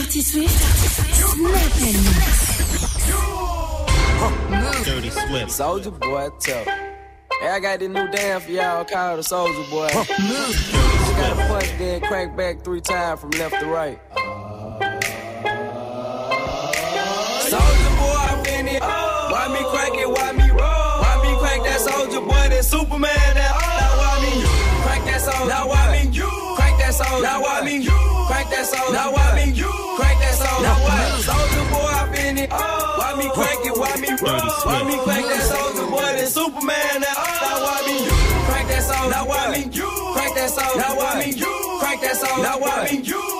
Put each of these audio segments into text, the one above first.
Dirty Swift, Snap Dirty Swift. Soldier boy, tough. Hey, I got this new dance for y'all called the Soldier Boy. You gotta punch, then crank back three times from left to right. Soldier boy, I'm in it. Why me crank it? Why me roll? Why me crank that soldier boy? That Superman? That now why me crank that soldier? Now why me crank that soldier? Now oh. why me crank that soldier? Now why me crank that soldier? Now what? Soldier boy, I'm in it. Why me crank it? Why me roll? Why me crank that soldier boy? That Superman? Oh. That now why me crank that soldier? Now why me crank that soldier? Now why me crank that soldier? Now why me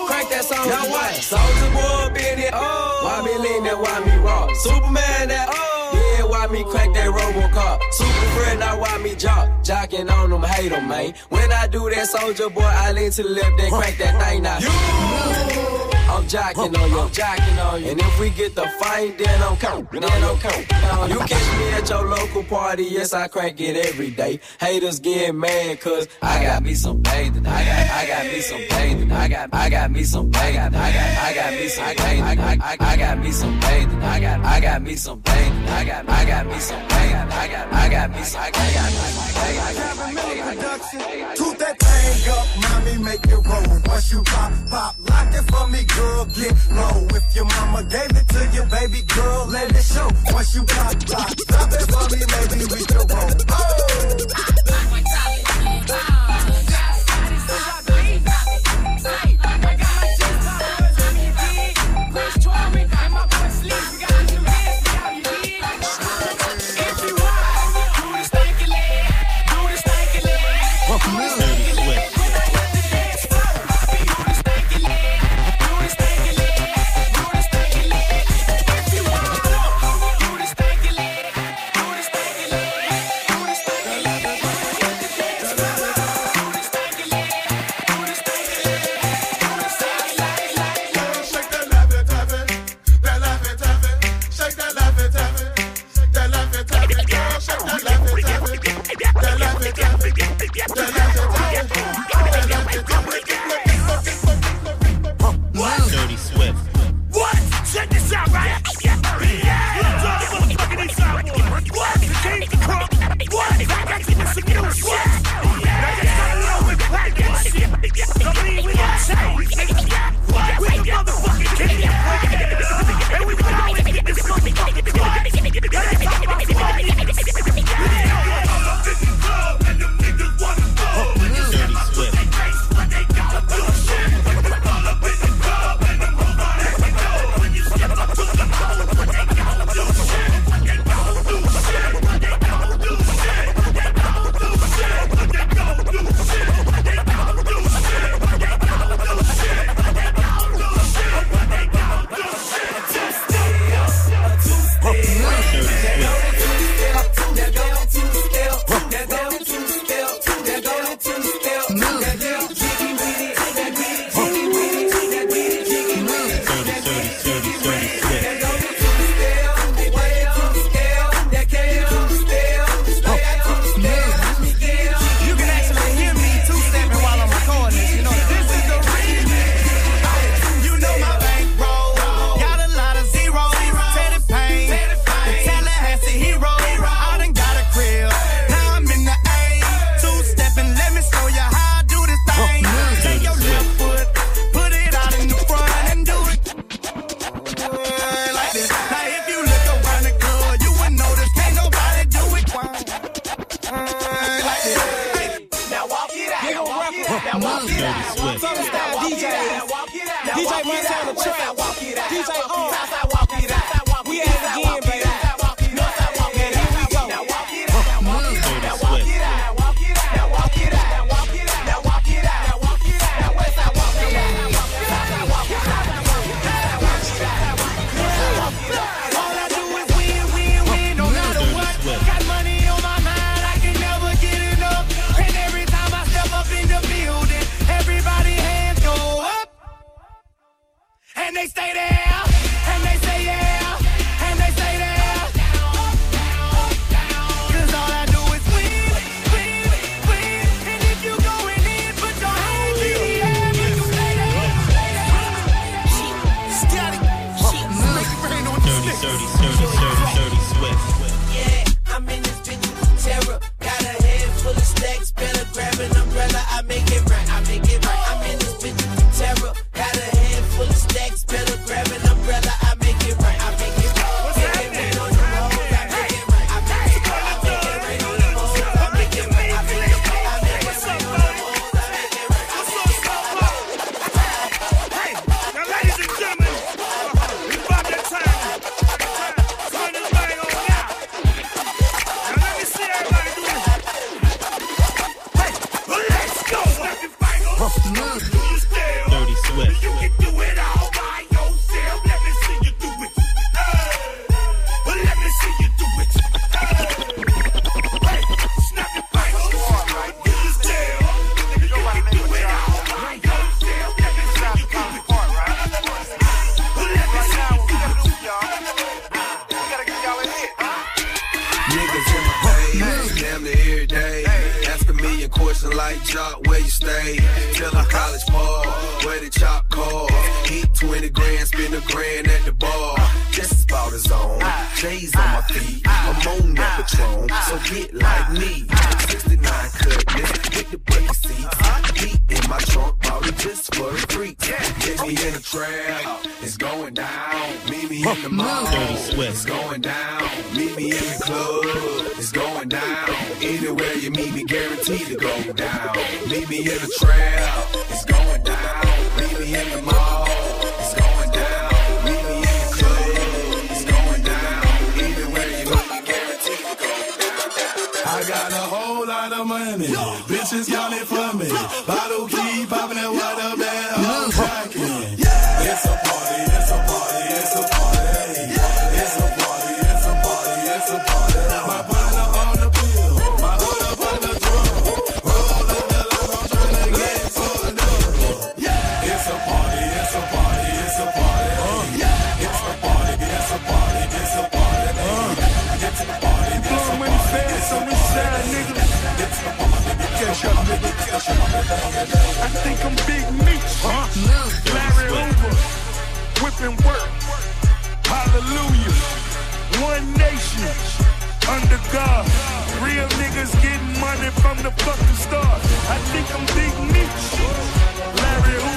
crank that soldier? Now what? Soldier boy, in it. Oh. Why me lean that? Why me raw? Superman? That yeah, why me crank that Robocop? Super Jocking on them, hate them, man. When I do that soldier boy, I lean to the left, then crank that thing now. I'm jocking on you, I'm jocking on you. And if we get the fight, then I'm count, then I'm count. You catch me at your local party, yes, I crank it every day. Haters get mad, cause I got me some bathing. I got, I got me some bathing. I got, I got me some bathing. I got, I got me some bathing. I, I, I got me some bathing. I got, I got me some bathing. I got, I got me some bathing. I got, I got me some, I got, I got, I got, Toot that thing up, mommy, make it roll. Once you pop, pop, lock it for me, girl, get low. If your mama gave it to you, baby girl, let it show. Once you pop, pop, drop it for me, maybe we can roll. Oh! What? And they stay there, like Jock, where you stay? Tell a college ball, where the chop call. Eat 20 grand, spend a grand at the bar. Just about his own. J's on my feet. I'm on that Patron, so get like me. 69 cutlass with the bucket seats. My trunk, bought it just for the freaks. Get me in the trap, it's going down. Meet me in the mall, it's going down. Meet me in the club, it's going down. Anywhere you meet me, guaranteed to go down. Meet me in the trap, it's going down. Meet me in the mall, lot of money. Bitches got it for me. Bottle keep popping a bad hoe cracking. It's a party, it's a party, it's a party. It's a party, it's a party, it's a party. My partner on the pill, my hood on the drum. Roll the line, I'm tryna get fucked up. It's a party, it's a party, it's a party. It's a party, it's a party, it's a party. It's a party, it's a party, it's a party. Catch up, nigga. Catch up. I think I'm Big Meech. Larry Hoover. Whipping work. Hallelujah. One nation. Under God. Real niggas getting money from the fucking start. I think I'm Big Meech. Larry Hoover.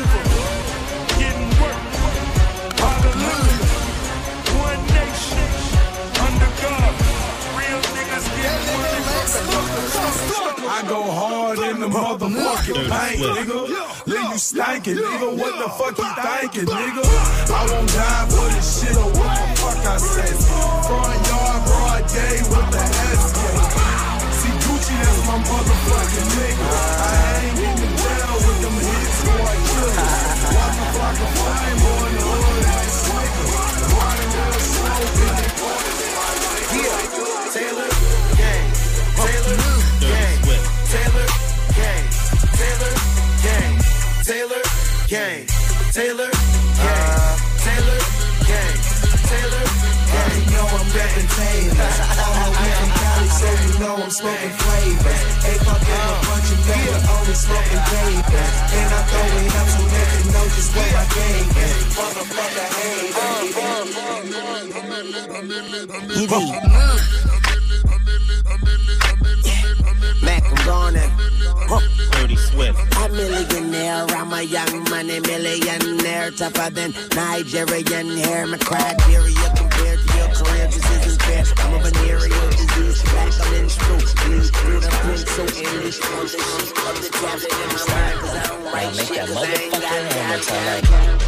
Motherfucking paint, nigga. Leave you stankin', nigga. What the fuck you thinkin', nigga? I won't die for this shit or what the fuck I say. Front yard, broad day with the SK. See Gucci, that's my motherfucking nigga. Flavors. Ain't fucking a bunch of paper, only smoking. And I throw it up so they can know just what I gave it. Motherfucker, Mac, I'm gone and Dirty Swift. a millionaire. I'm a young money millionaire, tougher than Nigerian hair. My criteria compared to your career got time.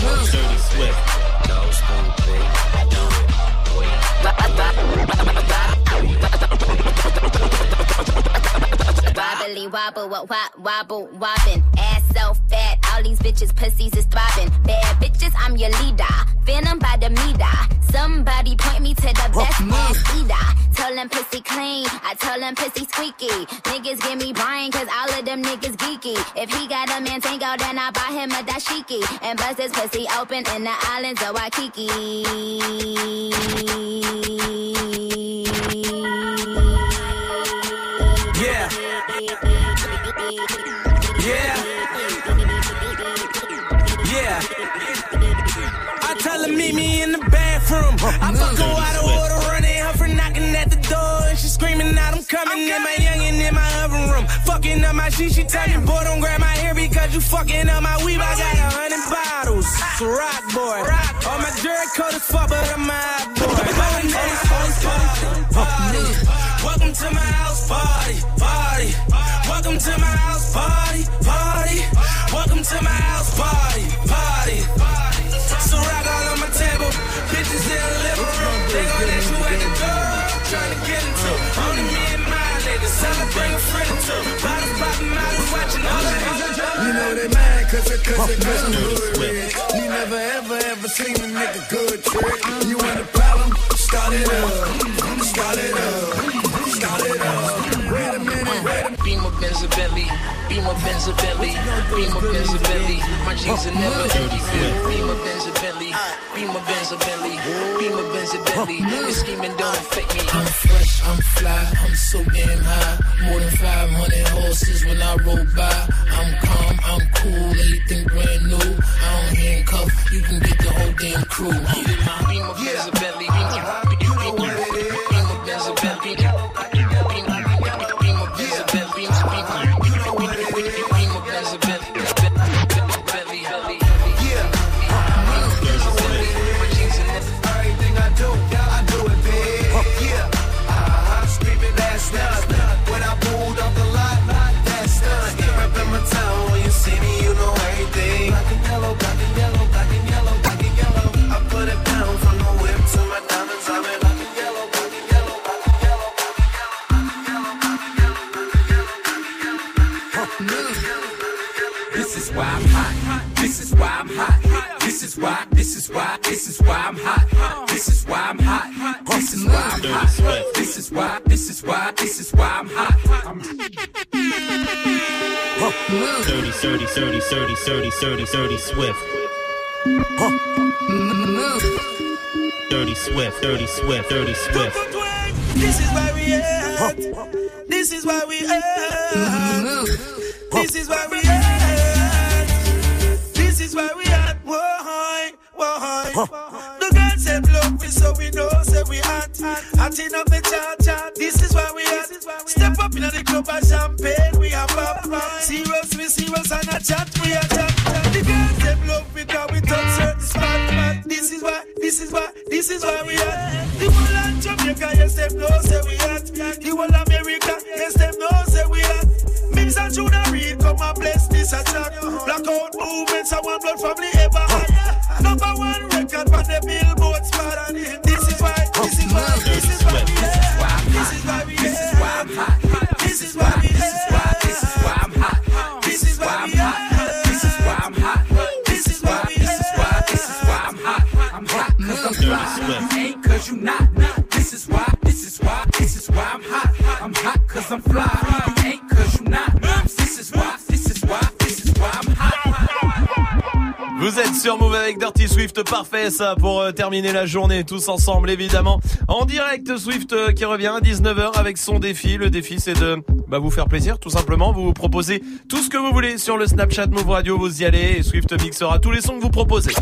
Dirty Swift. Wobbly wobble, what wop, wobble, wobbin'. Ass so fat, all these bitches pussies is throbbing. Bad bitches, I'm your leader. Venom by the meter. Somebody point me to the best ass eater. Tell them pussy clean, I tell them pussy squeaky. Niggas give me Brian, cause all of them niggas geeky. If he got a man tango, then I buy him a dashiki. And bust his pussy open in the islands of Waikiki. Yeah, yeah, I fuck her out of order, running her for knocking at the door. And she screaming out, I'm coming in my youngin' in my oven room. Fucking up my shit, she tell me, boy, don't grab my hair because you fucking up my weave. I got a hundred bottles. It's a rock boy. All my jerk coat is fuck, but I'm hot boy. Going next, party, party. Welcome to my house party, party. Welcome to my house party, party. Welcome to my house party, party. You know they mad cause it cause it cause I'm. You never ever ever seen a nigga good trick. You want a problem? Start it up. Start it up. Start it up. A minute, wait a Beamer, Benz, and Bentley. Benz a Benz a Bentley. My jeans are never empty. Beamer Benz a Bentley, Beamer Benz a Bentley, Beamer Benz a Bentley. This scheming don't affect me. I'm fresh, I'm fly, I'm so damn high. More than 500 horses when I roll by. I'm calm, 30, 30, 30, 30, 30, 30, Dirty Swift. Dirty Swift, Dirty Swift, Dirty Swift. This is why we at. This is why we at. This is why we at. This is why we at. Why? Why? The girl said love me, so we know, say we at. Acting up the chat, chat. This is why we at. Step up in the club and champagne, we are pop. Serious, we serious and a chat, we are chat. The girl said love me, cause we touch certain spot. This is why, this is why, this is why we at. The whole of Jamaica, yes, them know, say we at. The whole America, yes, them know, say we at. Mix and and read, come and bless this attack. Blackout movements, I want blood family cause I'm fly. You ain't cause you not. This is why, this is why, this is why I'm hot. Vous êtes sur Move avec Dirty Swift, parfait ça pour euh, terminer la journée tous ensemble évidemment. En direct Swift euh, qui revient à 19h avec son défi. Le défi c'est de bah, vous faire plaisir tout simplement. Vous vous proposez tout ce que vous voulez sur le Snapchat Move Radio, vous y allez et Swift mixera tous les sons que vous proposez.